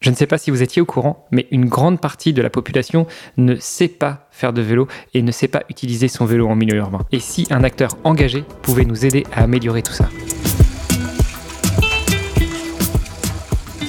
Je ne sais pas si vous étiez au courant, mais une grande partie de la population ne sait pas faire de vélo et ne sait pas utiliser son vélo en milieu urbain. Et si un acteur engagé pouvait nous aider à améliorer tout ça?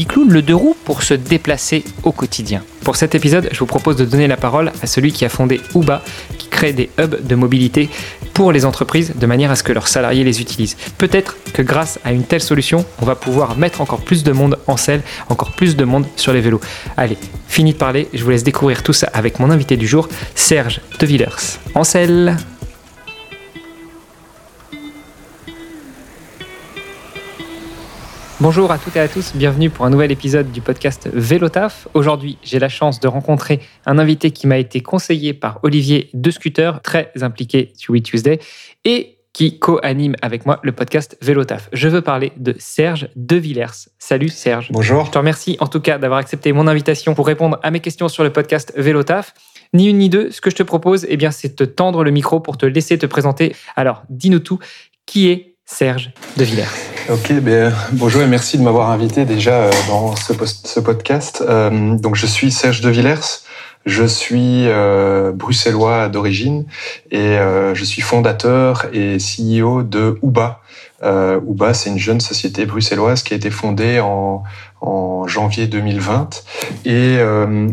bicloune, le deux roues pour se déplacer au quotidien. Pour cet épisode, je vous propose de donner la parole à celui qui a fondé Uba, qui crée des hubs de mobilité pour les entreprises de manière à ce que leurs salariés les utilisent. Peut-être que grâce à une telle solution, on va pouvoir mettre encore plus de monde en selle, encore plus de monde sur les vélos. Allez, fini de parler, je vous laisse découvrir tout ça avec mon invité du jour, Serge De Villers. En selle Bonjour à toutes et à tous, bienvenue pour un nouvel épisode du podcast Vélotaf. Aujourd'hui, j'ai la chance de rencontrer un invité qui m'a été conseillé par Olivier De Scooter, très impliqué sur We Tuesday, et qui co-anime avec moi le podcast Vélotaf. Je veux parler de Serge De Villers. Salut Serge. Bonjour. Je te remercie en tout cas d'avoir accepté mon invitation pour répondre à mes questions sur le podcast Vélotaf. Ni une ni deux, ce que je te propose, eh bien, c'est de te tendre le micro pour te laisser te présenter. Alors, dis-nous tout. Qui est Serge De Villers. Ok, ben, bonjour et merci de m'avoir invité déjà euh, dans ce, ce podcast. Euh, donc je suis Serge De Villers, je suis euh, bruxellois d'origine et euh, je suis fondateur et CEO de Uba. Euh, Uba, c'est une jeune société bruxelloise qui a été fondée en, en janvier 2020 et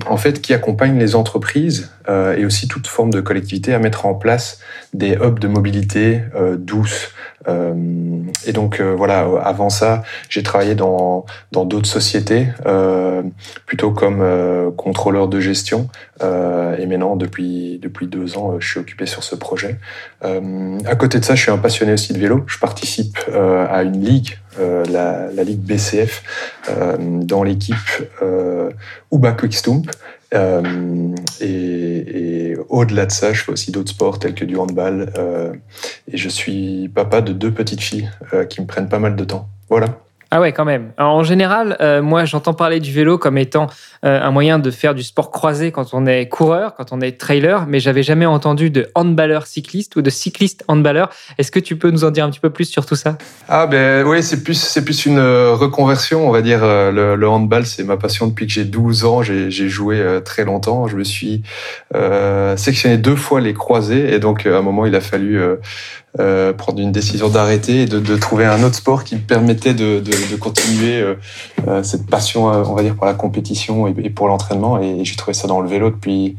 en fait qui accompagne les entreprises et aussi toute forme de collectivité à mettre en place des hubs de mobilité douce euh, et donc euh, voilà, avant ça, j'ai travaillé dans dans d'autres sociétés, euh, plutôt comme contrôleur de gestion. et maintenant, depuis depuis deux ans, je suis occupé sur ce projet. à côté de ça, je suis un passionné aussi de vélo. Je participe à une ligue la, la, ligue BCF dans l'équipe euh, Uba Quickstump. Euh, et, et au-delà de ça, je fais aussi d'autres sports tels que du handball. Euh, et je suis papa de deux petites filles euh, qui me prennent pas mal de temps. Voilà. Ah ouais, quand même. en général, euh, moi, j'entends parler du vélo comme étant euh, un moyen de faire du sport croisé quand on est coureur, quand on est trailer, mais j'avais jamais entendu de handballeur cycliste ou de cycliste handballeur. Est-ce que tu peux nous en dire un petit peu plus sur tout ça? Ah ben oui, c'est plus c'est plus une euh, reconversion, on va dire. Le, le handball, c'est ma passion depuis que j'ai 12 ans. J'ai joué très longtemps. Je me suis sectionné deux fois les croisés, et donc à un moment, il a fallu euh, prendre une décision d'arrêter et de, de, trouver un autre sport qui me permettait de, de, de continuer euh, euh cette passion, euh, on va dire, pour la compétition et, pour l'entraînement. Et, j'ai trouvé ça dans le vélo depuis,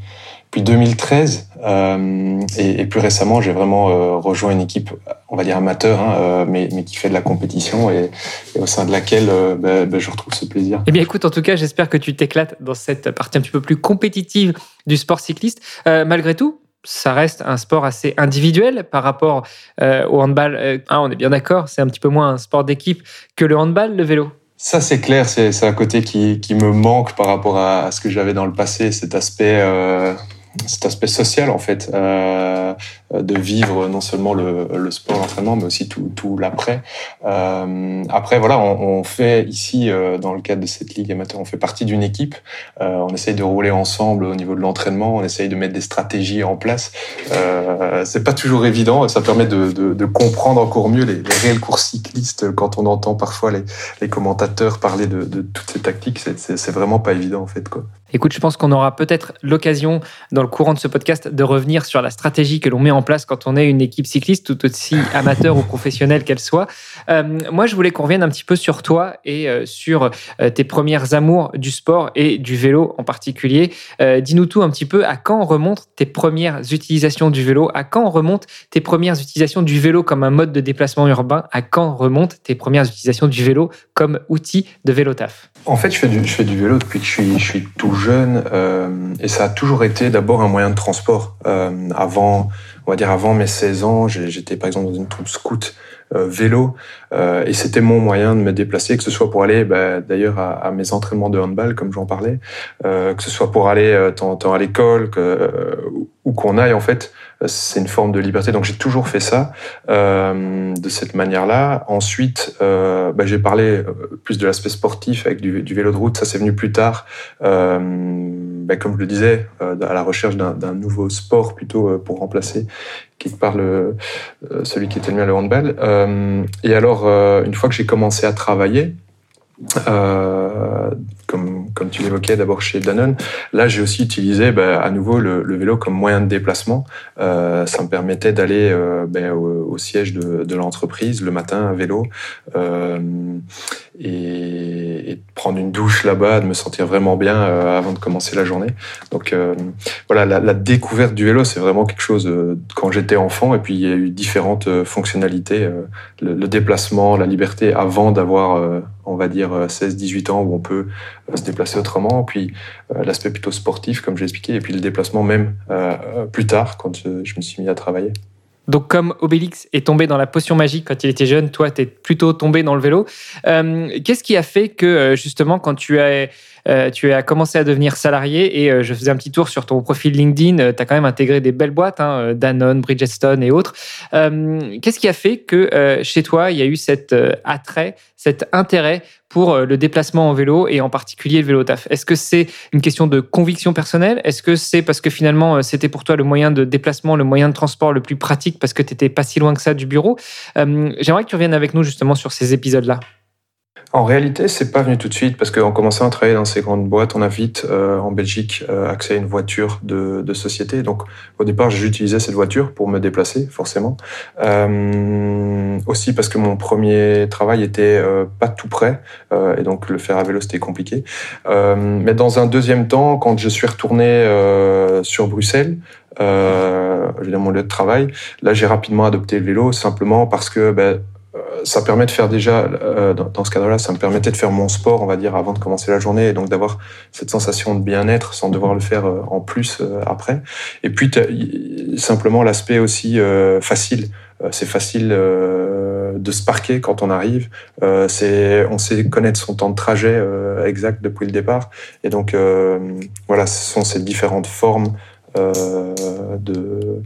depuis 2013. Euh, et, et, plus récemment, j'ai vraiment rejoint une équipe, on va dire amateur, hein, mais, mais qui fait de la compétition et, et au sein de laquelle bah, bah, je retrouve ce plaisir. Eh bien, écoute, en tout cas, j'espère que tu t'éclates dans cette partie un petit peu plus compétitive du sport cycliste. malgré tout, ça reste un sport assez individuel par rapport euh, au handball. Euh, ah, on est bien d'accord, c'est un petit peu moins un sport d'équipe que le handball, le vélo. Ça, c'est clair, c'est un côté qui, me manque par rapport à, ce que j'avais dans le passé, cet aspect, euh, cet aspect social en fait. Euh, de vivre non seulement le, sport, l'entraînement, mais aussi tout, tout l'après. Euh, après, voilà, on, fait ici, euh, dans le cadre de cette ligue amateur, on fait partie d'une équipe. On essaye de rouler ensemble au niveau de l'entraînement. On essaye de mettre des stratégies en place. C'est pas toujours évident. Ça permet de, comprendre encore mieux les, réels courses cyclistes quand on entend parfois les, les commentateurs parler de, de toutes ces tactiques. C'est vraiment pas évident en fait, quoi. Écoute, je pense qu'on aura peut-être l'occasion dans le courant de ce podcast de revenir sur la stratégie que l'on met en place quand on est une équipe cycliste, tout aussi amateur ou professionnelle qu'elle soit. Euh, moi, je voulais qu'on revienne un petit peu sur toi et euh, sur euh, tes premières amours du sport et du vélo en particulier. Dis-nous tout un petit peu. À quand remontent tes premières utilisations du vélo? À quand remontent tes premières utilisations du vélo comme un mode de déplacement urbain? À quand remontent tes premières utilisations du vélo comme outil de vélo taf? En fait, je fais, du, vélo depuis que je suis, je suis tout jeune et ça a toujours été d'abord un moyen de transport. avant on va dire avant mes 16 ans, j'étais par exemple dans une troupe scout vélo, et c'était mon moyen de me déplacer, que ce soit pour aller bah, d'ailleurs à, mes entraînements de handball, comme j'en parlais, que ce soit pour aller temps, temps à l'école, ou qu'on aille en fait c'est une forme de liberté. Donc j'ai toujours fait ça euh, de cette manière-là. Ensuite, euh, bah, j'ai parlé euh, plus de l'aspect sportif avec du, du, vélo de route. Ça, c'est venu plus tard. Euh, bah, comme je le disais, euh, à la recherche d'un nouveau sport plutôt euh, pour remplacer qui parle celui qui était le mien, le handball. et alors, une fois que j'ai commencé à travailler, euh, comme, comme tu l'évoquais d'abord chez Danone. Là, j'ai aussi utilisé bah, à nouveau le, vélo comme moyen de déplacement. Euh, ça me permettait d'aller euh, bah, au, siège de, de l'entreprise le matin à vélo euh, et, et, prendre une douche là-bas, de me sentir vraiment bien euh, avant de commencer la journée. Donc euh, voilà, la, la, découverte du vélo, c'est vraiment quelque chose quand j'étais enfant. Et puis il y a eu différentes fonctionnalités, le, le, déplacement, la liberté avant d'avoir on va dire 16-18 ans où on peut euh, se déplacer autrement, puis euh, l'aspect plutôt sportif comme j'ai expliqué, et puis le déplacement même euh, plus tard quand je me suis mis à travailler. Donc, comme Obélix est tombé dans la potion magique quand il était jeune, toi, tu es plutôt tombé dans le vélo. Qu'est-ce qui a fait que, justement, quand tu as, tu as commencé à devenir salarié, et je faisais un petit tour sur ton profil LinkedIn, tu as quand même intégré des belles boîtes, hein, Danone, Bridgestone et autres. Qu'est-ce qui a fait que chez toi, il y a eu cet attrait, cet intérêt pour euh, le déplacement en vélo et en particulier le vélo taf? Est-ce que c'est une question de conviction personnelle? Est-ce que c'est parce que finalement euh, c'était pour toi le moyen de déplacement, le moyen de transport le plus pratique parce que tu n'étais pas si loin que ça du bureau? Euh, J'aimerais que tu reviennes avec nous justement sur ces épisodes-là. En réalité, c'est pas venu tout de suite parce qu'en commençant à travailler dans ces grandes boîtes, on a vite euh, en Belgique euh, accès à une voiture de, de société. Donc, au départ, j'utilisais cette voiture pour me déplacer, forcément. Euh, aussi parce que mon premier travail était euh, pas tout près euh, et donc le faire à vélo c'était compliqué. mais dans un deuxième temps, quand je suis retourné sur Bruxelles, euh, dans mon lieu de travail. Là, j'ai rapidement adopté le vélo simplement parce que ben, ça permet de faire déjà, euh, dans ce cadre-là, ça me permettait de faire mon sport, on va dire, avant de commencer la journée, et donc d'avoir cette sensation de bien-être sans devoir le faire euh, en plus euh, après. Et puis simplement l'aspect aussi facile. C'est facile de se parquer quand on arrive. c'est, on sait connaître son temps de trajet exact depuis le départ. Et donc voilà, ce sont ces différentes formes euh, de,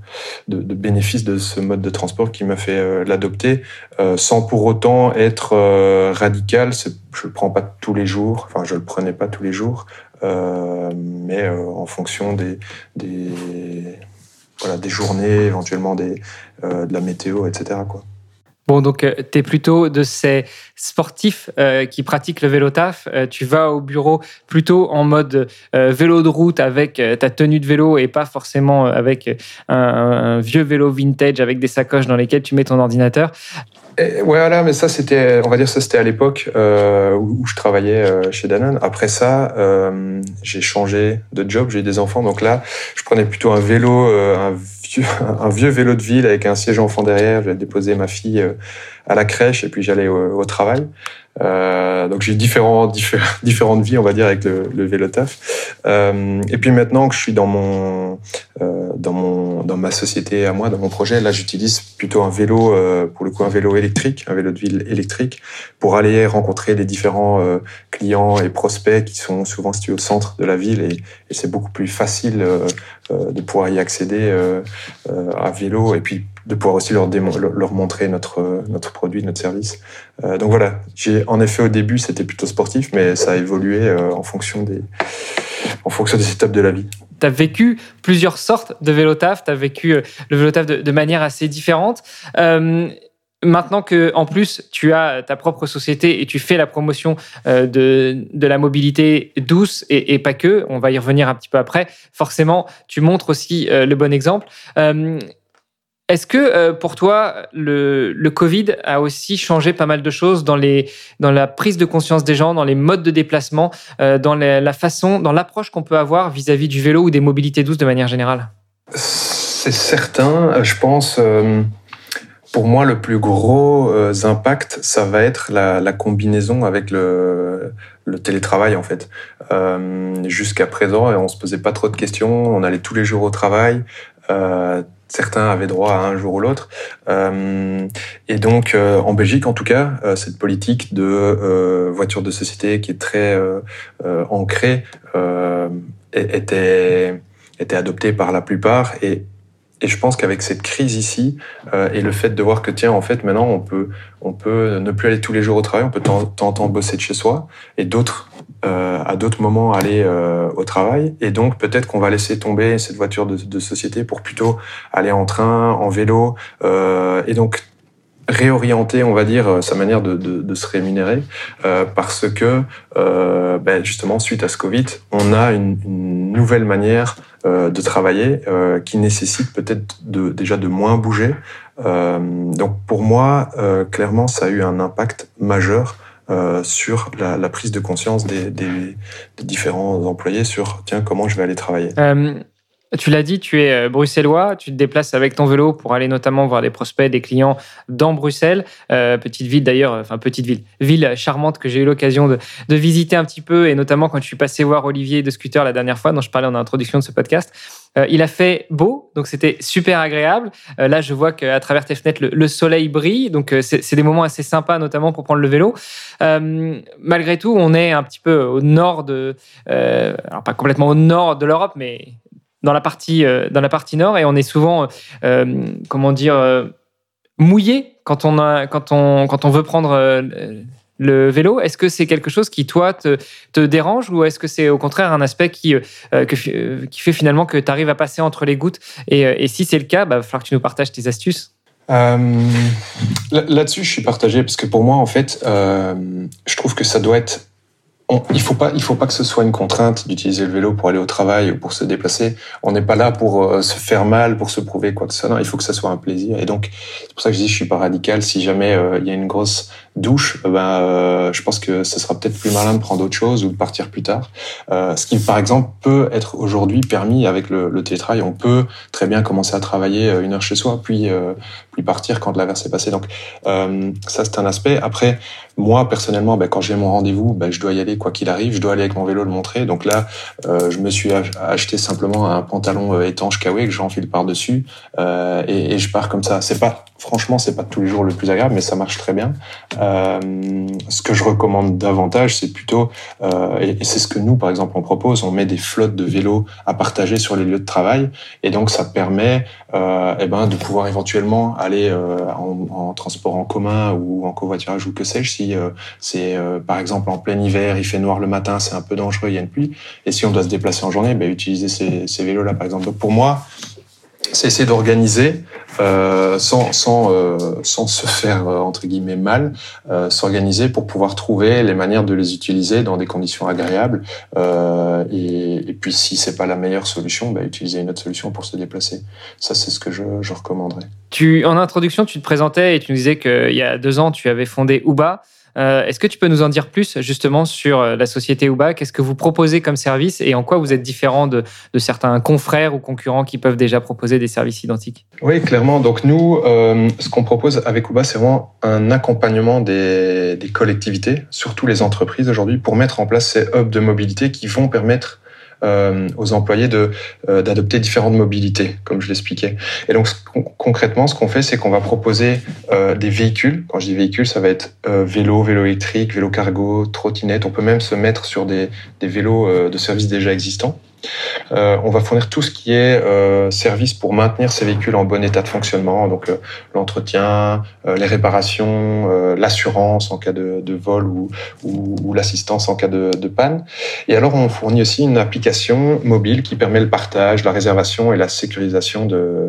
de, de, bénéfices de ce mode de transport qui m'a fait euh, l'adopter, euh, sans pour autant être radical. Je le prends pas tous les jours, enfin je le prenais pas tous les jours, mais en fonction des, des, voilà, des journées, éventuellement des, de la météo, etc. Quoi. Bon, donc euh, tu es plutôt de ces sportifs euh, qui pratiquent le vélo taf. Euh, tu vas au bureau plutôt en mode vélo de route avec ta tenue de vélo et pas forcément avec un, vieux vélo vintage avec des sacoches dans lesquelles tu mets ton ordinateur. Et voilà, mais ça c'était, on va dire ça c'était à l'époque où, je travaillais chez Danone. Après ça, j'ai changé de job, j'ai eu des enfants, donc là je prenais plutôt un vélo, un un vieux vélo de ville avec un siège enfant derrière. J'allais déposer ma fille euh, à la crèche et puis j'allais au, travail. Euh, donc j'ai différents, différentes vies, on va dire, avec le, le vélo taf. Euh, et puis maintenant que je suis dans mon, euh, dans mon, dans ma société à moi, dans mon projet, là j'utilise plutôt un vélo, euh, pour le coup un vélo électrique, un vélo de ville électrique, pour aller rencontrer les différents euh, clients et prospects qui sont souvent situés au centre de la ville et, et c'est beaucoup plus facile de pouvoir y accéder à vélo et puis de pouvoir aussi leur, leur montrer notre, produit, notre service. Euh, donc voilà, j'ai en effet au début c'était plutôt sportif, mais ça a évolué euh, en fonction des en fonction des étapes de la vie. Tu as vécu plusieurs sortes de vélo taf, tu as vécu euh, le vélo taf de, manière assez différente. Maintenant que en plus tu as ta propre société et tu fais la promotion de, de la mobilité douce et, pas que, on va y revenir un petit peu après, forcément tu montres aussi le bon exemple. Est-ce que euh, pour toi, le, Covid a aussi changé pas mal de choses dans, les, dans la prise de conscience des gens, dans les modes de déplacement, euh, dans la, façon, dans l'approche qu'on peut avoir vis-à-vis -vis du vélo ou des mobilités douces de manière générale? C'est certain. Je pense, euh, pour moi, le plus gros impact, ça va être la, combinaison avec le, le, télétravail, en fait. Jusqu'à présent, on se posait pas trop de questions. On allait tous les jours au travail certains avaient droit à un jour ou l'autre. et donc, en Belgique, en tout cas, cette politique de voiture de société qui est très ancrée était était adoptée par la plupart et et je pense qu'avec cette crise ici euh, et le fait de voir que tiens en fait maintenant on peut on peut ne plus aller tous les jours au travail, on peut temps bosser de chez soi et d'autres euh, à d'autres moments aller euh, au travail et donc peut-être qu'on va laisser tomber cette voiture de, de, société pour plutôt aller en train, en vélo euh, et donc réorienter, on va dire, sa manière de, de, de se rémunérer, euh, parce que euh, ben justement, suite à ce Covid, on a une, une nouvelle manière euh, de travailler qui nécessite peut-être de, déjà de moins bouger. Donc pour moi, clairement, ça a eu un impact majeur sur la, prise de conscience des, différents employés sur tiens comment je vais aller travailler. Tu l'as dit, tu es euh, bruxellois, tu te déplaces avec ton vélo pour aller notamment voir des prospects, des clients dans Bruxelles, euh, petite ville d'ailleurs, enfin petite ville, ville charmante que j'ai eu l'occasion de, visiter un petit peu, et notamment quand je suis passé voir Olivier de Scooter la dernière fois, dont je parlais en introduction de ce podcast. Euh, il a fait beau, donc c'était super agréable. Là, je vois qu'à travers tes fenêtres, le, le soleil brille, donc c'est des moments assez sympas, notamment pour prendre le vélo. malgré tout, on est un petit peu au nord de, alors pas complètement au nord de l'Europe, mais dans la partie, euh, dans la partie nord et on est souvent, euh, comment dire, euh, mouillé quand on, a, quand, on, quand on veut prendre le vélo. Est-ce que c'est quelque chose qui, toi, te, te dérange ou est-ce que c'est au contraire un aspect qui, qui fait finalement que tu arrives à passer entre les gouttes et, et si c'est le cas, il bah, va falloir que tu nous partages tes astuces. Là-dessus, je suis partagé parce que pour moi, en fait, je trouve que ça doit être il faut pas, il faut pas que ce soit une contrainte d'utiliser le vélo pour aller au travail ou pour se déplacer. On n'est pas là pour euh, se faire mal, pour se prouver quoi que ce soit. Non, il faut que ça soit un plaisir. Et donc, c'est pour ça que je dis, je suis pas radical. Si jamais euh, il y a une grosse douche, euh, ben, euh, je pense que ce sera peut-être plus malin de prendre autre chose ou de partir plus tard. Euh, ce qui, par exemple, peut être aujourd'hui permis avec le, le, télétravail. On peut très bien commencer à travailler une heure chez soi, puis puis partir quand l'averse est passée. Donc ça, c'est un aspect. Après, moi personnellement, ben, quand j'ai mon rendez-vous, ben, je dois y aller quoi qu'il arrive. Je dois aller avec mon vélo le montrer. Donc là, je me suis acheté simplement un pantalon étanche Kawaii que j'enfile par dessus et, et, je pars comme ça. C'est pas franchement, c'est pas tous les jours le plus agréable, mais ça marche très bien. Euh, ce que je recommande davantage, c'est plutôt, euh, et c'est ce que nous, par exemple, on propose, on met des flottes de vélos à partager sur les lieux de travail, et donc ça permet euh, eh ben, de pouvoir éventuellement aller euh, en, en, transport en commun ou en covoiturage ou que sais-je, si euh, c'est par exemple en plein hiver, il fait noir le matin, c'est un peu dangereux, il y a une pluie, et si on doit se déplacer en journée, ben, utiliser ces, ces vélos-là, par exemple. Donc pour moi, c'est essayer d'organiser euh, sans, sans, euh, sans se faire euh, entre guillemets mal, s'organiser pour pouvoir trouver les manières de les utiliser dans des conditions agréables. Et, et, puis si c'est pas la meilleure solution, bah, utiliser une autre solution pour se déplacer. Ça c'est ce que je, je recommanderais. Tu, en introduction, tu te présentais et tu nous disais qu'il y a deux ans, tu avais fondé Uba. Euh, Est-ce que tu peux nous en dire plus justement sur euh, la société Uba Qu'est-ce que vous proposez comme service et en quoi vous êtes différent de, certains confrères ou concurrents qui peuvent déjà proposer des services identiques? Oui, clairement. Donc nous, euh, ce qu'on propose avec Uba, c'est vraiment un accompagnement des collectivités, surtout les entreprises aujourd'hui, pour mettre en place ces hubs de mobilité qui vont permettre euh, aux employés euh, d'adopter différentes mobilités, comme je l'expliquais. Et donc concrètement, ce qu'on fait, c'est qu'on va proposer euh, des véhicules. Quand je dis véhicules, ça va être euh, vélo, vélo électrique, vélo cargo, trottinette. On peut même se mettre sur des, des vélos euh, de service déjà existants. Euh, on va fournir tout ce qui est euh, service pour maintenir ces véhicules en bon état de fonctionnement, donc euh, l'entretien, les réparations, l'assurance en cas de, vol ou, l'assistance en cas de, panne. Et alors on fournit aussi une application mobile qui permet le partage, la réservation et la sécurisation de,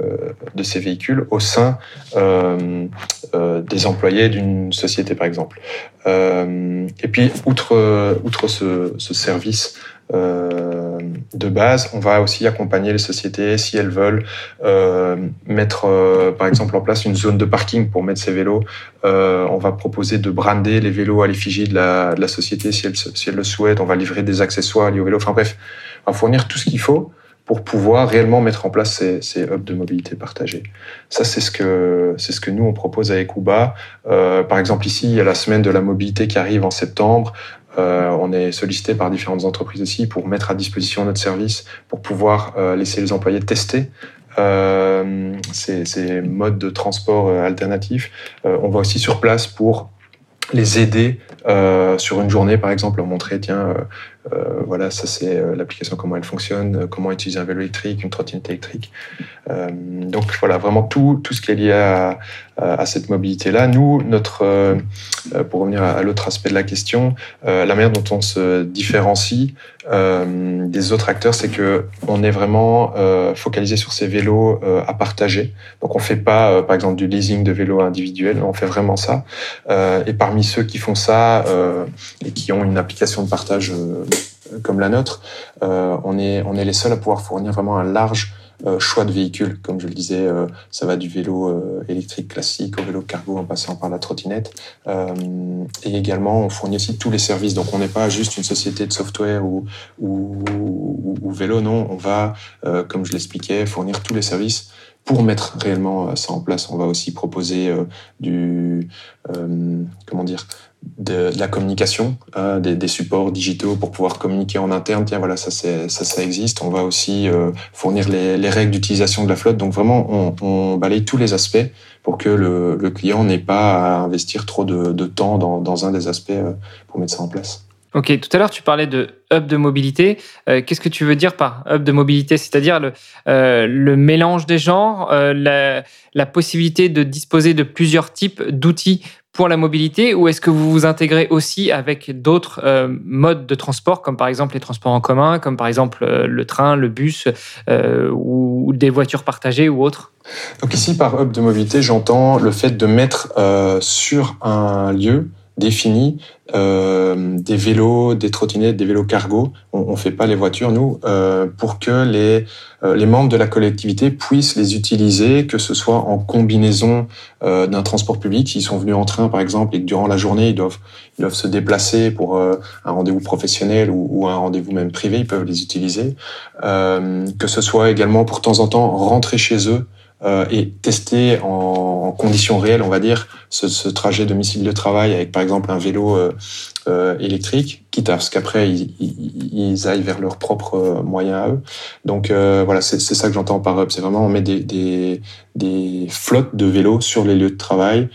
ces véhicules au sein des employés d'une société par exemple. et puis outre, outre ce service, euh, de base. On va aussi accompagner les sociétés si elles veulent euh, mettre, euh, par exemple, en place une zone de parking pour mettre ces vélos. On va proposer de brander les vélos à l'effigie de la, société si elles, si elles le souhaitent. On va livrer des accessoires liés au vélo. Enfin bref, on va fournir tout ce qu'il faut pour pouvoir réellement mettre en place ces, hubs de mobilité partagée. Ça, c'est ce que ce que nous on propose avec Uba. Euh, par exemple, ici, il y a la semaine de la mobilité qui arrive en septembre. Euh, on est sollicité par différentes entreprises aussi pour mettre à disposition notre service pour pouvoir euh, laisser les employés tester ces, modes de transport alternatifs. on va aussi sur place pour les aider sur une journée, par exemple, leur montrer, tiens, voilà, ça c'est euh, l'application, comment elle fonctionne, euh, comment utiliser un vélo électrique, une trottinette électrique. donc voilà, vraiment tout, tout ce qui est lié à, à cette mobilité-là. Nous, notre, pour revenir à, l'autre aspect de la question, la manière dont on se différencie des autres acteurs, c'est que on est vraiment focalisé sur ces vélos à partager. Donc on fait pas, par exemple, du leasing de vélos individuels, on fait vraiment ça. et parmi ceux qui font ça et qui ont une application de partage comme la nôtre, euh, on, est, on est les seuls à pouvoir fournir vraiment un large euh, choix de véhicules. Comme je le disais, euh, ça va du vélo électrique classique au vélo cargo en passant par la trottinette. et également, on fournit aussi tous les services. Donc, on n'est pas juste une société de software ou, ou, ou vélo, non. On va, comme je l'expliquais, fournir tous les services pour mettre réellement ça en place. On va aussi proposer du, comment dire, de, la communication, hein, des, supports digitaux pour pouvoir communiquer en interne. Tiens, voilà, ça, ça, ça existe. On va aussi euh, fournir les, règles d'utilisation de la flotte. Donc vraiment, on, balaye tous les aspects pour que le, client n'ait pas à investir trop de, temps dans, un des aspects euh, pour mettre ça en place. Ok, tout à l'heure tu parlais de hub de mobilité. Euh, qu'est-ce que tu veux dire par hub de mobilité? C'est-à-dire le, le, mélange des genres, la, la, possibilité de disposer de plusieurs types d'outils pour la mobilité ou est-ce que vous vous intégrez aussi avec d'autres euh, modes de transport, comme par exemple les transports en commun, comme par exemple euh, le train, le bus euh, ou, des voitures partagées ou autres? Donc ici, par hub de mobilité, j'entends le fait de mettre sur un lieu défini euh, des vélos, des trottinettes, des vélos cargo. On, ne fait pas les voitures nous euh, pour que les euh, les membres de la collectivité puissent les utiliser, que ce soit en combinaison d'un transport public. S'ils sont venus en train, par exemple, et que durant la journée ils doivent ils doivent se déplacer pour un rendez-vous professionnel ou, ou un rendez-vous même privé, ils peuvent les utiliser. que ce soit également pour temps en temps rentrer chez eux euh, et tester en, conditions réelles, on va dire, ce, ce, trajet domicile de travail avec par exemple un vélo euh, euh électrique, quitte à ce qu'après ils, ils, aillent vers leurs propres euh, moyens à eux. Donc voilà, c'est ça que j'entends par hub. C'est vraiment on met des, des, des, flottes de vélos sur les lieux de travail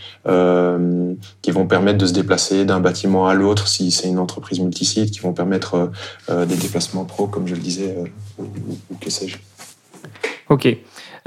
qui vont permettre de se déplacer d'un bâtiment à l'autre si c'est une entreprise multisite, qui vont permettre des déplacements pro, comme je le disais, ou, ou que sais-je. Ok.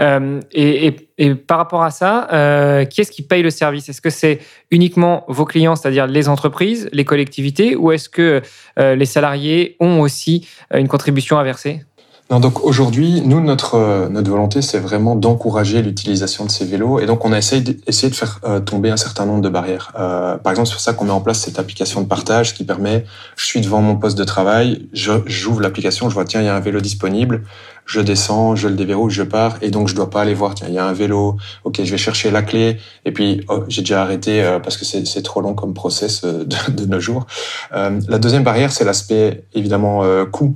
Euh, et, par rapport à ça, euh, qui est-ce qui paye le service? Est-ce que c'est uniquement vos clients, c'est-à-dire les entreprises, les collectivités, ou est-ce que euh, les salariés ont aussi une contribution à verser? Non, donc aujourd'hui, nous, notre, notre volonté, c'est vraiment d'encourager l'utilisation de ces vélos. Et donc, on a essayé de faire tomber un certain nombre de barrières. par exemple, c'est pour ça qu'on met en place cette application de partage qui permet, je suis devant mon poste de travail, j'ouvre l'application, je vois, tiens, il y a un vélo disponible je descends, je le déverrouille, je pars, et donc je dois pas aller voir, tiens, il y a un vélo, ok, je vais chercher la clé, et puis oh, j'ai déjà arrêté euh, parce que c'est trop long comme process euh, de, nos jours. Euh, la deuxième barrière, c'est l'aspect évidemment coût.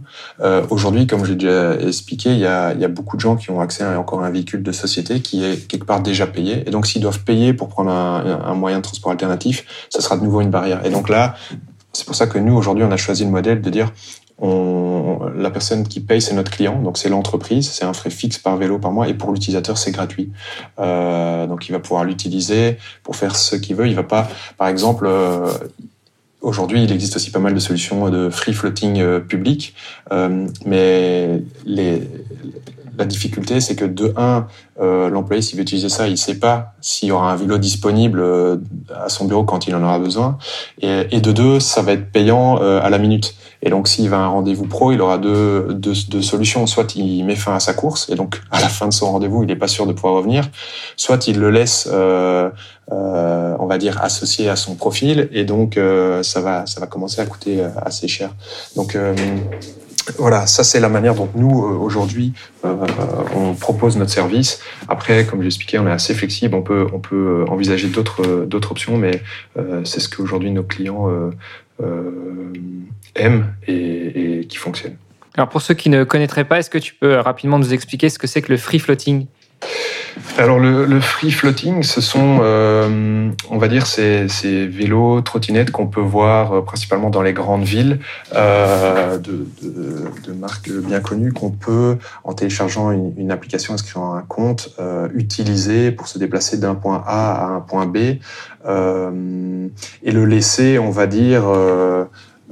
Aujourd'hui, comme j'ai déjà expliqué, il y, a, il y a beaucoup de gens qui ont accès à encore un véhicule de société qui est quelque part déjà payé, et donc s'ils doivent payer pour prendre un, un moyen de transport alternatif, ça sera de nouveau une barrière. Et donc là, c'est pour ça que nous, aujourd'hui, on a choisi le modèle de dire la personne qui paye, c'est notre client, donc c'est l'entreprise, c'est un frais fixe par vélo par mois, et pour l'utilisateur, c'est gratuit. Euh, donc il va pouvoir l'utiliser pour faire ce qu'il veut. Il va pas, par exemple, euh, aujourd'hui, il existe aussi pas mal de solutions de free floating euh, public, euh, mais les, la difficulté, c'est que de un, euh, l'employé, s'il veut utiliser ça, il sait pas s'il y aura un vélo disponible euh, à son bureau quand il en aura besoin. Et, et de deux, ça va être payant euh, à la minute. Et donc, s'il va à un rendez-vous pro, il aura deux, deux, deux, solutions. Soit il met fin à sa course, et donc à la fin de son rendez-vous, il n'est pas sûr de pouvoir revenir. Soit il le laisse, euh, euh, on va dire, associé à son profil, et donc ça va, ça va commencer à coûter assez cher. Donc voilà, ça c'est la manière dont nous euh, aujourd'hui euh, on propose notre service. Après, comme j'expliquais, on est assez flexible, on peut on peut envisager d'autres d'autres options, mais euh, c'est ce qu'aujourd'hui nos clients aiment et, et, qui fonctionne. Alors pour ceux qui ne connaîtraient pas, est-ce que tu peux rapidement nous expliquer ce que c'est que le free floating? Alors le, free floating, ce sont, euh, on va dire, ces, vélos, trottinettes qu'on peut voir euh, principalement dans les grandes villes, euh, de, marques bien connues, qu'on peut, en téléchargeant une, application, inscrivant un compte, utiliser pour se déplacer d'un point A à un point B, et le laisser, on va dire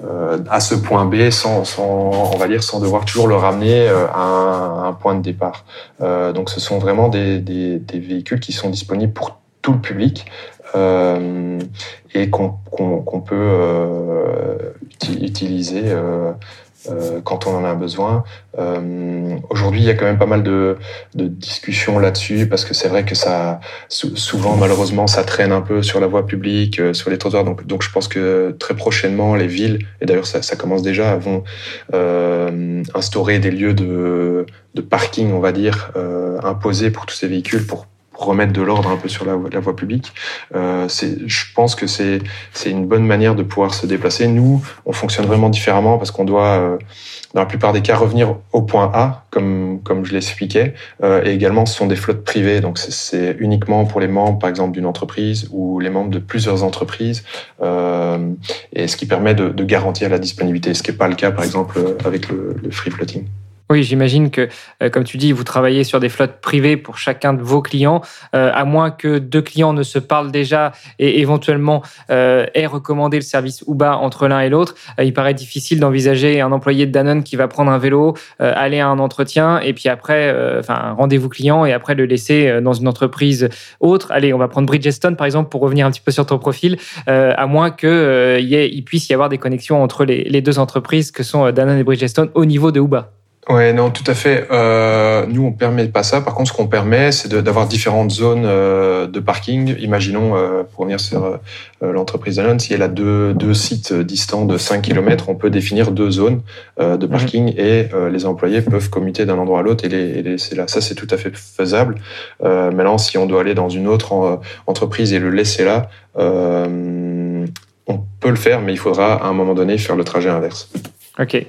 euh, à ce point B sans, sans, on va dire, sans devoir toujours le ramener euh, à un, point de départ. Euh, donc, ce sont vraiment des, des, des, véhicules qui sont disponibles pour tout le public euh, et qu'on qu'on peut euh, utiliser euh, quand on en a besoin. Euh, aujourd'hui, il y a quand même pas mal de, de discussions là-dessus parce que c'est vrai que ça, souvent, malheureusement, ça traîne un peu sur la voie publique, euh, sur les trottoirs. Donc, donc, je pense que très prochainement, les villes, et d'ailleurs ça, ça commence déjà, vont euh, instaurer des lieux de, de parking, on va dire, euh, imposés pour tous ces véhicules pour remettre de l'ordre un peu sur la, voie publique. Euh, je pense que c'est une bonne manière de pouvoir se déplacer. Nous, on fonctionne vraiment différemment parce qu'on doit, euh, dans la plupart des cas, revenir au point A, comme, comme je l'expliquais. Euh, et également, ce sont des flottes privées, donc c'est uniquement pour les membres, par exemple, d'une entreprise ou les membres de plusieurs entreprises, euh, et ce qui permet de, de, garantir la disponibilité, ce qui n'est pas le cas, par exemple, avec le, le free floating. Oui, j'imagine que, euh, comme tu dis, vous travaillez sur des flottes privées pour chacun de vos clients, euh, à moins que deux clients ne se parlent déjà et éventuellement euh, aient recommandé le service Uba entre l'un et l'autre. il paraît difficile d'envisager un employé de Danone qui va prendre un vélo, aller à un entretien et puis après, enfin, un rendez-vous client et après le laisser dans une entreprise autre. Allez, on va prendre Bridgestone par exemple pour revenir un petit peu sur ton profil, à moins qu'il il puisse y avoir des connexions entre les, les deux entreprises que sont Danone et Bridgestone au niveau de Uba. Ouais, non, tout à fait. Euh, nous, on permet pas ça. Par contre, ce qu'on permet, c'est d'avoir différentes zones euh, de parking. Imaginons, euh, pour revenir sur euh, l'entreprise Danone, si elle a deux, deux sites distants de 5 km, on peut définir deux zones euh, de mhm. parking et les employés peuvent commuter d'un endroit à l'autre et les, laisser là. Ça, c'est tout à fait faisable. maintenant, si on doit aller dans une autre entreprise et le laisser là, on peut le faire, mais il faudra à un moment donné faire le trajet inverse. Ok.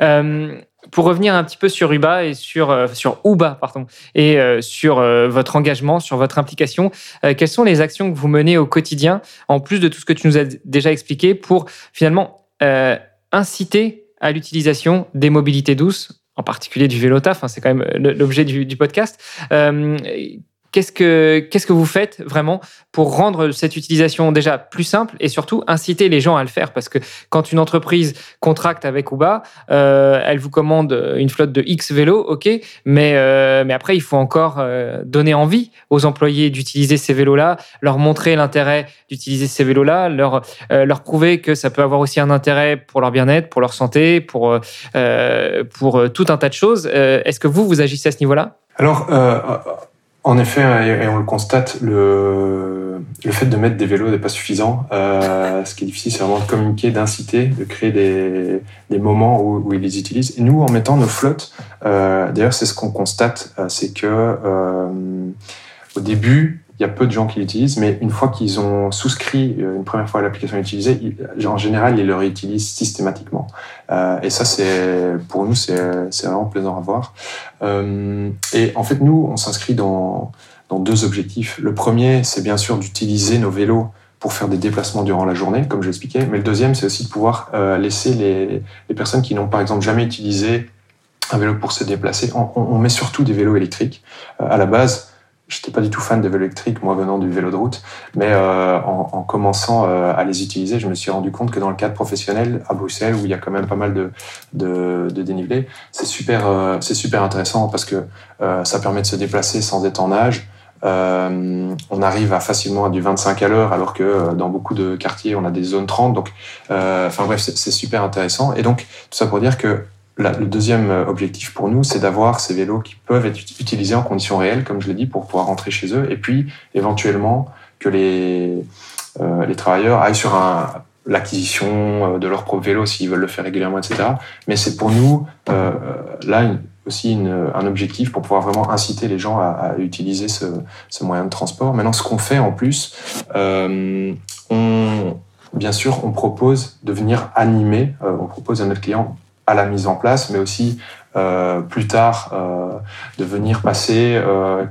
Euh, pour revenir un petit peu sur Uba et sur, euh, sur Uba pardon, et euh, sur euh, votre engagement, sur votre implication, quelles sont les actions que vous menez au quotidien, en plus de tout ce que tu nous as déjà expliqué, pour finalement inciter à l'utilisation des mobilités douces, en particulier du vélo taf, hein, c'est quand même l'objet du, du, podcast. Qu'est-ce que, qu'est-ce que vous faites vraiment pour rendre cette utilisation déjà plus simple et surtout inciter les gens à le faire? Parce que quand une entreprise contracte avec Uba, euh, elle vous commande une flotte de X vélos, ok, mais, euh, mais après, il faut encore euh, donner envie aux employés d'utiliser ces vélos-là, leur montrer l'intérêt d'utiliser ces vélos-là, leur, leur prouver que ça peut avoir aussi un intérêt pour leur bien-être, pour leur santé, pour, pour tout un tas de choses. Est-ce que vous, vous agissez à ce niveau-là? Alors, en effet, et on le constate, le, le fait de mettre des vélos n'est pas suffisant. Euh, ce qui est difficile, c'est vraiment de communiquer, d'inciter, de créer des, des moments où, où, ils les utilisent. Et nous, en mettant nos flottes, euh, d'ailleurs, c'est ce qu'on constate, euh, c'est que euh, au début, il y a peu de gens qui l'utilisent, mais une fois qu'ils ont souscrit euh, une première fois à l'application utilisée, en général, ils le réutilisent systématiquement. Euh, et ça, c'est pour nous, c'est vraiment plaisant à voir. Euh, et en fait, nous, on s'inscrit dans, deux objectifs. Le premier, c'est bien sûr d'utiliser nos vélos pour faire des déplacements durant la journée, comme je l'expliquais. Mais le deuxième, c'est aussi de pouvoir euh, laisser les, personnes qui n'ont par exemple jamais utilisé un vélo pour se déplacer. On, met surtout des vélos électriques. Euh, à la base, J'étais pas du tout fan des vélos électriques, moi venant du vélo de route, mais euh, en, en, commençant euh, à les utiliser, je me suis rendu compte que dans le cadre professionnel à Bruxelles, où il y a quand même pas mal de, de, de dénivelé, c'est super, euh, c'est super intéressant parce que euh, ça permet de se déplacer sans être en nage. on arrive à facilement à du 25 à l'heure, alors que dans beaucoup de quartiers, on a des zones 30. Donc, enfin bref, c'est super intéressant. Et donc, tout ça pour dire que le deuxième euh, objectif pour nous, c'est d'avoir ces vélos qui peuvent être utilisés en conditions réelles, comme je l'ai dit, pour pouvoir rentrer chez eux, et puis éventuellement que les, euh, les travailleurs aillent sur l'acquisition euh, de leur propre vélo s'ils veulent le faire régulièrement, etc. Mais c'est pour nous, là, aussi un objectif pour pouvoir vraiment inciter les gens à, utiliser ce, moyen de transport. Maintenant, ce qu'on fait en plus, bien sûr, on propose de venir animer, on propose à notre client à la mise en place, mais aussi plus tard de venir passer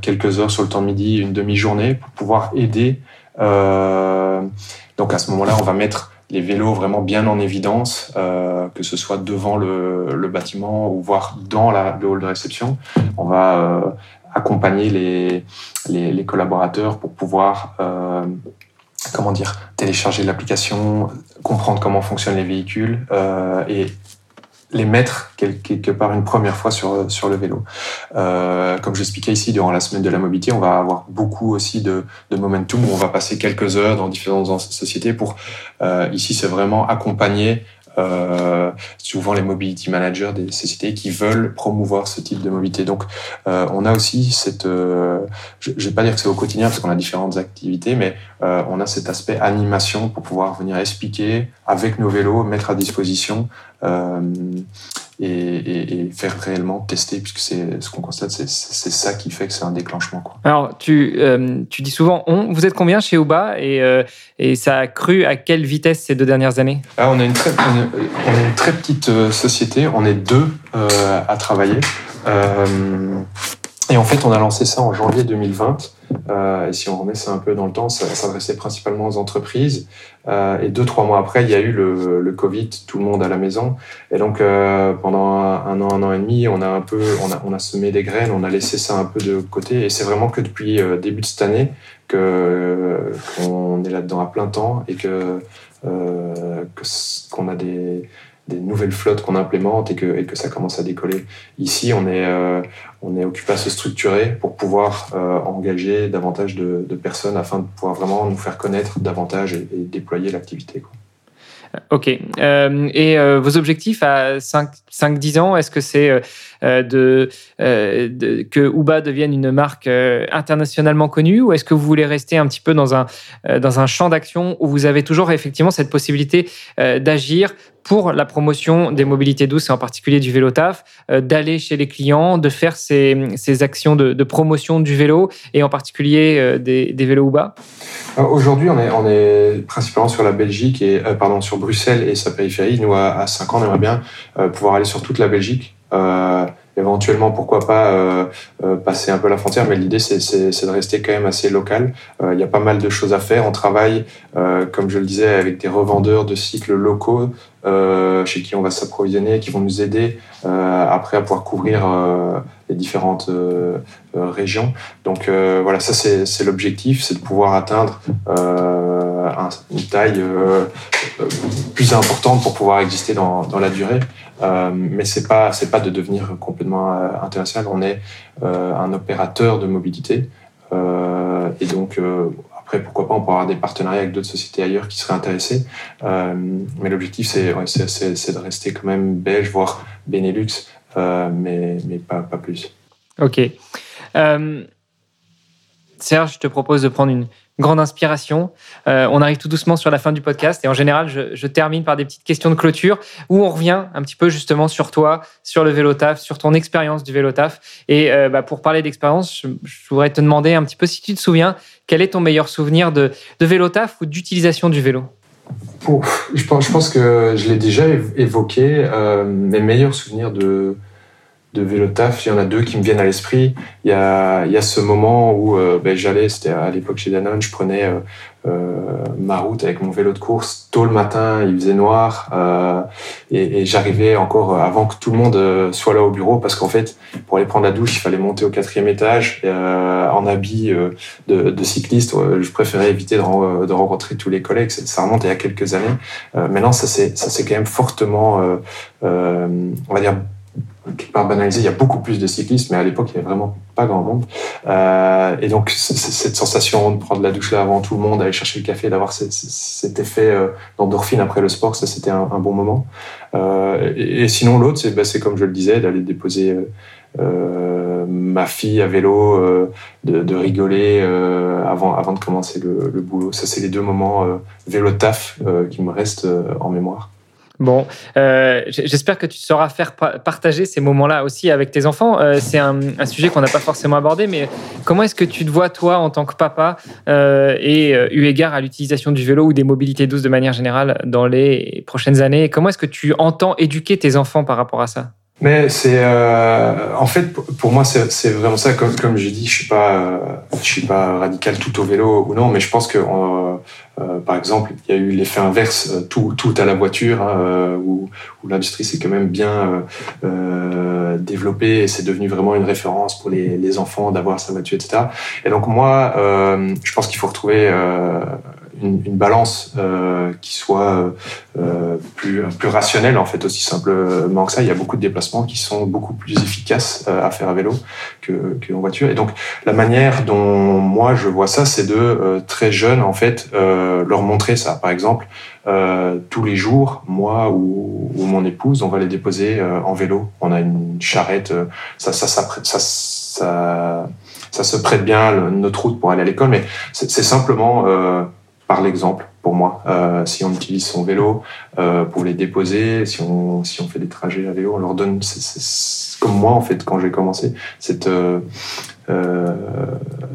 quelques heures sur le temps de midi, une demi-journée pour pouvoir aider. donc à ce moment-là, on va mettre les vélos vraiment bien en évidence, euh, que ce soit devant le, le, bâtiment ou voire dans la, le hall de réception. On va euh, accompagner les, les, les, collaborateurs pour pouvoir euh, comment dire télécharger l'application, comprendre comment fonctionnent les véhicules euh, et les mettre quelque part une première fois sur, sur le vélo. Euh, comme j'expliquais ici, durant la semaine de la mobilité, on va avoir beaucoup aussi de, de momentum où on va passer quelques heures dans différentes sociétés pour, euh, ici, c'est vraiment accompagner euh, souvent les mobility managers des sociétés qui veulent promouvoir ce type de mobilité. Donc, euh, on a aussi cette, euh, je ne vais pas dire que c'est au quotidien parce qu'on a différentes activités, mais euh, on a cet aspect animation pour pouvoir venir expliquer avec nos vélos, mettre à disposition euh, et, et, et, faire réellement tester, puisque c'est ce qu'on constate, c'est ça qui fait que c'est un déclenchement. Quoi. Alors, tu, euh, tu dis souvent on. Vous êtes combien chez Uba et, euh, et ça a cru à quelle vitesse ces deux dernières années? Ah, on, a une très, on, est, on, est, une très petite société, on est deux à travailler. et en fait, on a lancé ça en janvier 2020. Euh, et si on remet ça un peu dans le temps, ça s'adressait principalement aux entreprises. Euh, et deux, trois mois après, il y a eu le, Covid, tout le monde à la maison. Et donc, euh, pendant un, an, un an et demi, on a un peu, on a, on a semé des graines, on a laissé ça un peu de côté. Et c'est vraiment que depuis début de cette année que qu'on est là-dedans à plein temps et que euh, qu'on a des des nouvelles flottes qu'on implémente et que, et que ça commence à décoller. Ici, on est, euh, on est occupé à se structurer pour pouvoir euh, engager davantage de, personnes afin de pouvoir vraiment nous faire connaître davantage et, déployer l'activité. Ok. Euh, et vos objectifs à 5-10 ans, est-ce que c'est euh, de, que Uba devienne une marque euh, internationalement connue ou est-ce que vous voulez rester un petit peu dans un, dans un champ d'action où vous avez toujours effectivement cette possibilité d'agir pour la promotion des mobilités douces et en particulier du vélo taf, d'aller chez les clients, de faire ces, ces actions de, promotion du vélo et en particulier des, vélos Uba? Aujourd'hui, on est, on est principalement sur la Belgique et euh, pardon sur Bruxelles et sa périphérie. Nous, à, à 5 ans, on aimerait bien euh, pouvoir aller sur toute la Belgique. Euh, éventuellement, pourquoi pas euh, euh, passer un peu la frontière, mais l'idée, c'est de rester quand même assez local. Il y a pas mal de choses à faire. On travaille, comme je le disais, avec des revendeurs de cycles locaux chez qui on va s'approvisionner, qui vont nous aider après à pouvoir couvrir les différentes régions. Donc voilà, ça c'est l'objectif, c'est de pouvoir atteindre une taille plus importante pour pouvoir exister dans, la durée. Euh, mais c'est pas c'est pas de devenir complètement euh, international. On est euh, un opérateur de mobilité euh, et donc euh, après pourquoi pas on pourra avoir des partenariats avec d'autres sociétés ailleurs qui seraient intéressées. mais l'objectif c'est ouais, de rester quand même belge voire Benelux, mais mais pas pas plus. Ok. Serge, je te propose de prendre une grande inspiration. Euh, on arrive tout doucement sur la fin du podcast et en général, je, termine par des petites questions de clôture où on revient un petit peu justement sur toi, sur le vélo taf, sur ton expérience du vélo taf. Et euh, bah, pour parler d'expérience, je, voudrais te demander un petit peu si tu te souviens, quel est ton meilleur souvenir de, de vélo taf ou d'utilisation du vélo? Ouf, je, pense, je pense que je l'ai déjà évoqué. Euh, mes meilleurs souvenirs de de vélo taf, il y en a deux qui me viennent à l'esprit. Il y a, y a ce moment où euh, ben, j'allais, c'était à l'époque chez Danone, je prenais euh, euh, ma route avec mon vélo de course tôt le matin, il faisait noir euh, et, et j'arrivais encore avant que tout le monde soit là au bureau parce qu'en fait, pour aller prendre la douche, il fallait monter au quatrième étage en habit de, de, cycliste. Je préférais éviter de, rencontrer tous les collègues. Ça remonte il y a quelques années. maintenant, ça c'est quand même fortement, on va dire quelque part banalisé, il y a beaucoup plus de cyclistes, mais à l'époque, il n'y avait vraiment pas grand monde. Euh, et donc, cette sensation de prendre la douche là avant tout le monde, aller chercher le café, d'avoir cet effet euh, d'endorphine après le sport, ça, c'était un, bon moment. Euh, et, sinon, l'autre, c'est bah, comme je le disais, d'aller déposer euh, ma fille à vélo, euh, de, de, rigoler avant, avant de commencer le, le boulot. Ça, c'est les deux moments vélo taf qui me restent en mémoire. Bon, euh, j'espère que tu sauras faire partager ces moments-là aussi avec tes enfants. Euh, c'est un, sujet qu'on n'a pas forcément abordé, mais comment est-ce que tu te vois, toi, en tant que papa, euh, et eu égard à l'utilisation du vélo ou des mobilités douces de manière générale dans les prochaines années? Comment est-ce que tu entends éduquer tes enfants par rapport à ça? Mais c'est euh, en fait pour moi c'est vraiment ça comme comme j'ai dit je suis pas euh, je suis pas radical tout au vélo ou non mais je pense que euh, euh par exemple il y a eu l'effet inverse euh, tout tout à la voiture hein, euh, où, où l'industrie s'est quand même bien développée et c'est devenu vraiment une référence pour les, les enfants d'avoir sa voiture etc et donc moi je pense qu'il faut retrouver une, une balance euh, qui soit euh, plus, plus rationnelle, en fait, aussi simplement que ça. Il y a beaucoup de déplacements qui sont beaucoup plus efficaces euh, à faire à vélo que, que en voiture. Et donc, la manière dont moi je vois ça, c'est de euh, très jeunes, en fait, leur montrer ça. Par exemple, tous les jours, moi ou, ou, mon épouse, on va les déposer en vélo. On a une charrette, ça, ça, ça, ça, ça, ça se prête bien notre route pour aller à l'école, mais c'est simplement par l'exemple pour moi. Euh, si on utilise son vélo euh, pour les déposer, si on, si on fait des trajets à vélo, on leur donne, comme moi en fait quand j'ai commencé, cette, euh,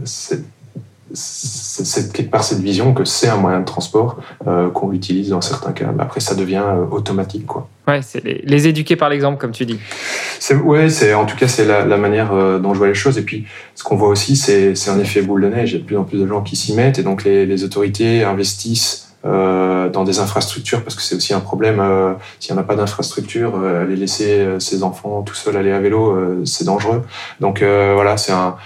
cette c'est quelque part cette vision que c'est un moyen de transport euh, qu'on utilise dans certains cas. Mais après, ça devient euh, automatique, quoi. Ouais, c'est les, éduquer par l'exemple, comme tu dis. Ouais, c'est en tout cas c'est la, la, manière euh, dont je vois les choses. Et puis, ce qu'on voit aussi, c'est un effet boule de neige. Il y a de plus en plus de gens qui s'y mettent, et donc les, les autorités investissent. Euh, dans des infrastructures parce que c'est aussi un problème euh, s'il n'y en a pas d'infrastructure euh, aller laisser ses enfants tout seuls aller à vélo c'est dangereux donc voilà c'est un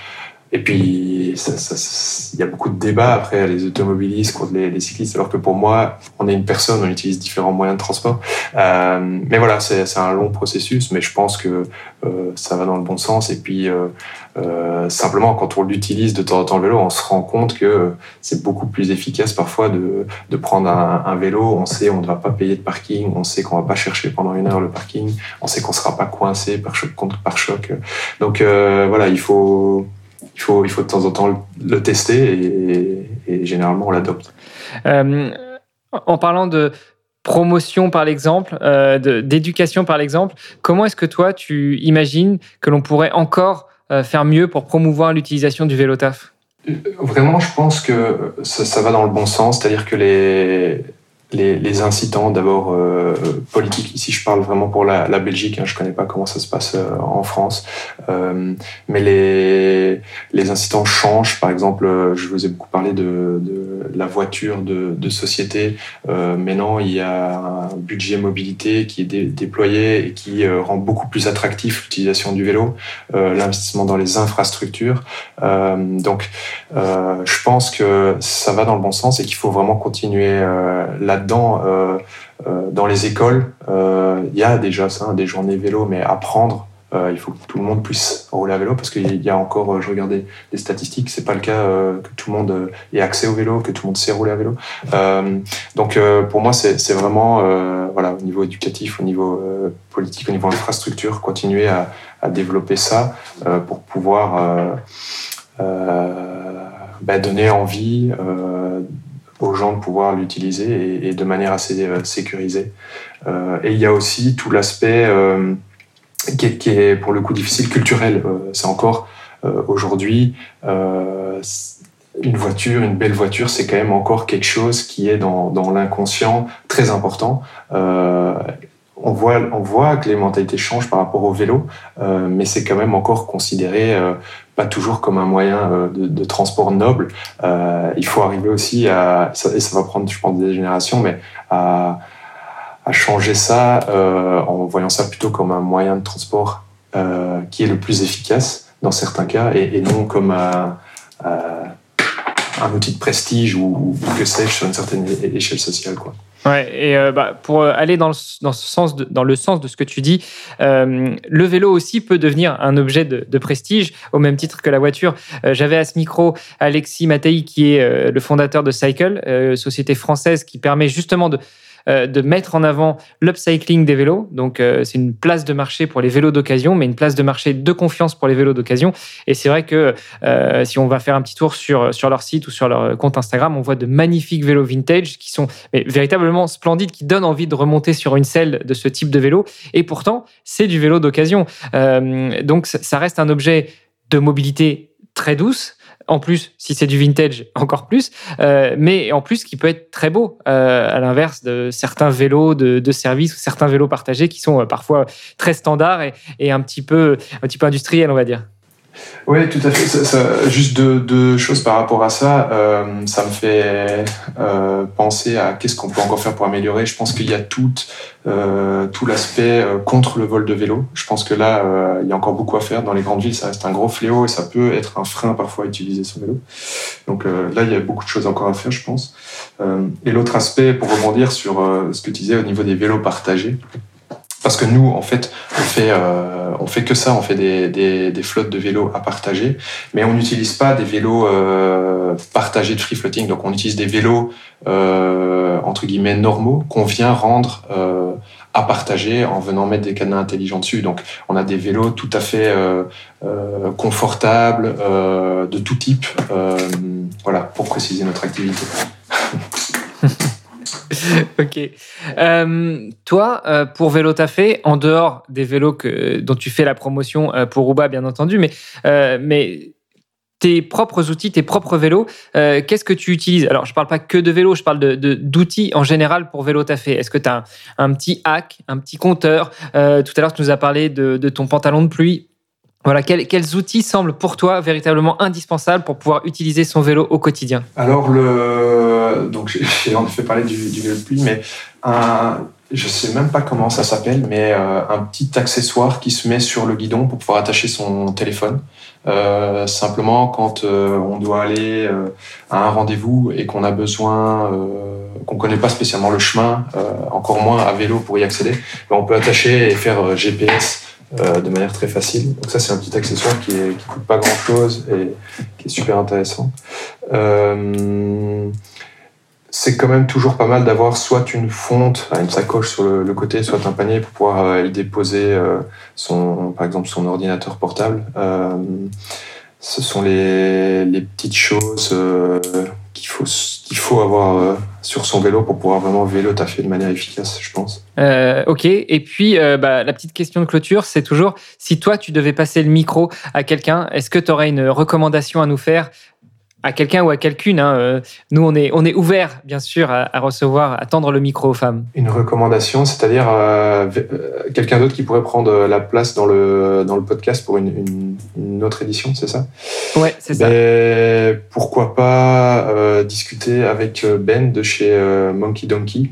et puis, il y a beaucoup de débats après, les automobilistes contre les, cyclistes, alors que pour moi, on est une personne, on utilise différents moyens de transport. Euh, mais voilà, c'est un long processus, mais je pense que euh, ça va dans le bon sens. Et puis, euh, euh simplement, quand on l'utilise de temps en temps le vélo, on se rend compte que c'est beaucoup plus efficace parfois de, de prendre un, un, vélo. On sait on ne va pas payer de parking, on sait qu'on va pas chercher pendant une heure le parking, on sait qu'on sera pas coincé par choc contre par choc. Donc euh, voilà, il faut il faut, il faut de temps en temps le, tester et, généralement on l'adopte. Euh, en parlant de promotion par l'exemple, euh, d'éducation par l'exemple, comment est-ce que toi tu imagines que l'on pourrait encore euh, faire mieux pour promouvoir l'utilisation du vélo taf? Vraiment, je pense que ça, ça va dans le bon sens, c'est-à-dire que les, les, incitants d'abord euh, politiques. Ici, je parle vraiment pour la, la Belgique. Hein, je connais pas comment ça se passe euh, en France, euh, mais les les incitants changent. Par exemple, je vous ai beaucoup parlé de, la voiture de, de société. Maintenant, il y a un budget mobilité qui est dé, déployé et qui rend beaucoup plus attractif l'utilisation du vélo, l'investissement dans les infrastructures. donc, je pense que ça va dans le bon sens et qu'il faut vraiment continuer là dans euh, euh, dans les écoles, euh, il y a déjà ça, des journées vélo, mais apprendre il faut que tout le monde puisse rouler à vélo parce qu'il y a encore, je regardais les statistiques, c'est pas le cas que tout le monde ait accès au vélo, que tout le monde sait rouler à vélo. donc pour moi, c'est vraiment voilà au niveau éducatif, au niveau politique, au niveau infrastructure, continuer à, à développer ça pour pouvoir bah, donner envie aux gens de pouvoir l'utiliser et, de manière assez euh, sécurisée. Euh, et il y a aussi tout l'aspect euh, qui, est pour le coup difficile culturel. c'est encore aujourd'hui une voiture, une belle voiture, c'est quand même encore quelque chose qui est dans, l'inconscient très important. On voit, on voit que les mentalités changent par rapport au vélo, mais c'est quand même encore considéré euh, pas toujours comme un moyen euh, de, transport noble. Euh, il faut arriver aussi à, et ça va prendre, je pense, des générations, mais à, à changer ça euh, en voyant ça plutôt comme un moyen de transport qui est le plus efficace dans certains cas, et, et non comme un, un outil de prestige ou, ou que sais-je sur une certaine échelle sociale, quoi. Ouais, et euh, bah, pour euh, aller dans le, sens de, ce que tu dis, euh, le vélo aussi peut devenir un objet de, prestige, au même titre que la voiture. J'avais à ce micro Alexis Mattei, qui est le fondateur de Cycle, société française qui permet justement de de mettre en avant l'upcycling des vélos. Donc, c'est une place de marché pour les vélos d'occasion, mais une place de marché de confiance pour les vélos d'occasion. Et c'est vrai que si on va faire un petit tour sur, sur leur site ou sur leur compte Instagram, on voit de magnifiques vélos vintage qui sont véritablement splendides, qui donnent envie de remonter sur une selle de ce type de vélo. Et pourtant, c'est du vélo d'occasion. donc, ça reste un objet de mobilité très douce. En plus, si c'est du vintage, encore plus. Euh, mais en plus, qui peut être très beau, euh, à l'inverse de certains vélos de, service ou certains vélos partagés qui sont euh, parfois très standards et, un, petit peu, un petit peu industriels, on va dire. Oui, tout à fait. juste deux, choses par rapport à ça. Euh, ça me fait euh, penser à qu'est-ce qu'on peut encore faire pour améliorer. Je pense qu'il y a tout, euh, tout l'aspect contre le vol de vélo. Je pense que là, il y a encore beaucoup à faire. Dans les grandes villes, ça reste un gros fléau et ça peut être un frein parfois à utiliser son vélo. Donc là, il y a beaucoup de choses encore à faire, je pense. et l'autre aspect, pour rebondir sur ce que tu disais au niveau des vélos partagés, parce que nous, en fait, on fait, euh, on fait que ça, on fait des, des, des, flottes de vélos à partager, mais on n'utilise pas des vélos euh, partagés de free floating. Donc, on utilise des vélos euh, entre guillemets normaux qu'on vient rendre euh, à partager en venant mettre des cadenas intelligents dessus. Donc, on a des vélos tout à fait euh, euh confortables, de tout type. voilà, pour préciser notre activité. ok. Euh, toi, euh, pour Vélo Tafé, en dehors des vélos que, dont tu fais la promotion euh, pour Rouba, bien entendu, mais, tes propres outils, tes propres vélos, qu'est-ce que tu utilises? Alors, je ne parle pas que de vélo, je parle d'outils de, en général pour Vélo Tafé. Est-ce que tu as un, petit hack, un petit compteur? Tout à l'heure, tu nous as parlé de ton pantalon de pluie. Voilà, quels, outils semblent pour toi véritablement indispensables pour pouvoir utiliser son vélo au quotidien Alors, le... donc j'ai en effet parlé du, du vélo de pluie, mais un, je sais même pas comment ça s'appelle, mais euh, un petit accessoire qui se met sur le guidon pour pouvoir attacher son téléphone. Euh, simplement, quand euh, on doit aller à un rendez-vous et qu'on a besoin, qu'on connaît pas spécialement le chemin, encore moins à vélo pour y accéder, ben, on peut attacher et faire GPS euh, de manière très facile. Donc ça, c'est un petit accessoire qui, ne coûte pas grand-chose et qui est super intéressant. Euh, c'est quand même toujours pas mal d'avoir soit une fonte, une sacoche sur le, côté, soit un panier pour pouvoir euh, déposer son, par exemple son ordinateur portable. ce sont les, les petites choses qu'il faut, qu'il faut avoir sur son vélo pour pouvoir vraiment vélo taffer de manière efficace, je pense. Euh, ok, et puis euh, bah, la petite question de clôture, c'est toujours si toi tu devais passer le micro à quelqu'un, est-ce que tu aurais une recommandation à nous faire à quelqu'un ou à quelqu'une. Hein, euh, nous, on est, on est ouvert, bien sûr, à, recevoir, à tendre le micro aux femmes. Une recommandation, c'est-à-dire euh, euh, quelqu'un d'autre qui pourrait prendre la place dans le, dans le podcast pour une, une, autre édition, c'est ça? Ouais, c'est ça. Ben, pourquoi pas discuter avec Ben de chez Monkey Donkey.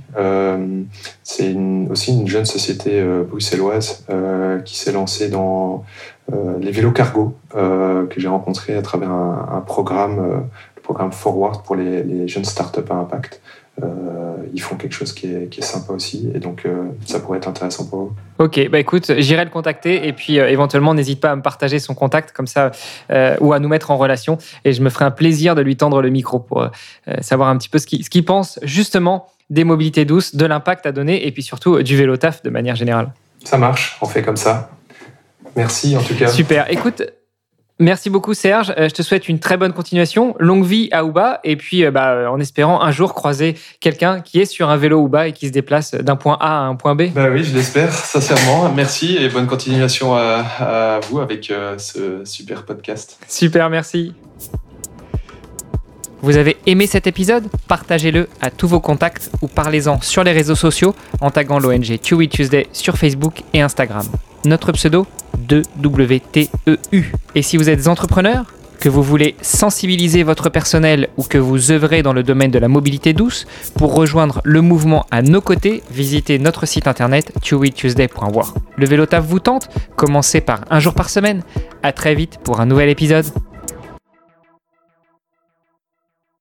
c'est aussi une jeune société bruxelloise qui s'est lancée dans les vélos cargo euh, que j'ai rencontrés à travers un, programme, euh, le programme Forward pour les, jeunes startups à impact. ils font quelque chose qui est, sympa aussi et donc ça pourrait être intéressant pour eux. Ok, bah écoute, j'irai le contacter et puis éventuellement n'hésite pas à me partager son contact comme ça ou à nous mettre en relation et je me ferai un plaisir de lui tendre le micro pour savoir un petit peu ce qu'il pense justement des mobilités douces, de l'impact à donner et puis surtout du vélo taf de manière générale. Ça marche, on fait comme ça. Merci en tout cas. Super. Écoute, Merci beaucoup Serge, euh, je te souhaite une très bonne continuation, longue vie à Ouba et puis euh, bah, en espérant un jour croiser quelqu'un qui est sur un vélo Ouba et qui se déplace d'un point A à un point B. Bah oui, je l'espère sincèrement. Merci et bonne continuation à, vous avec euh, ce super podcast. Super, merci. Vous avez aimé cet épisode? Partagez-le à tous vos contacts ou parlez-en sur les réseaux sociaux en taguant l'ONG Chewy Tuesday sur Facebook et Instagram. Notre pseudo 2WTEU. Et si vous êtes entrepreneur, que vous voulez sensibiliser votre personnel ou que vous œuvrez dans le domaine de la mobilité douce, pour rejoindre le mouvement à nos côtés, visitez notre site internet chewytuesday.war. Le vélo vous tente? Commencez par un jour par semaine. À très vite pour un nouvel épisode.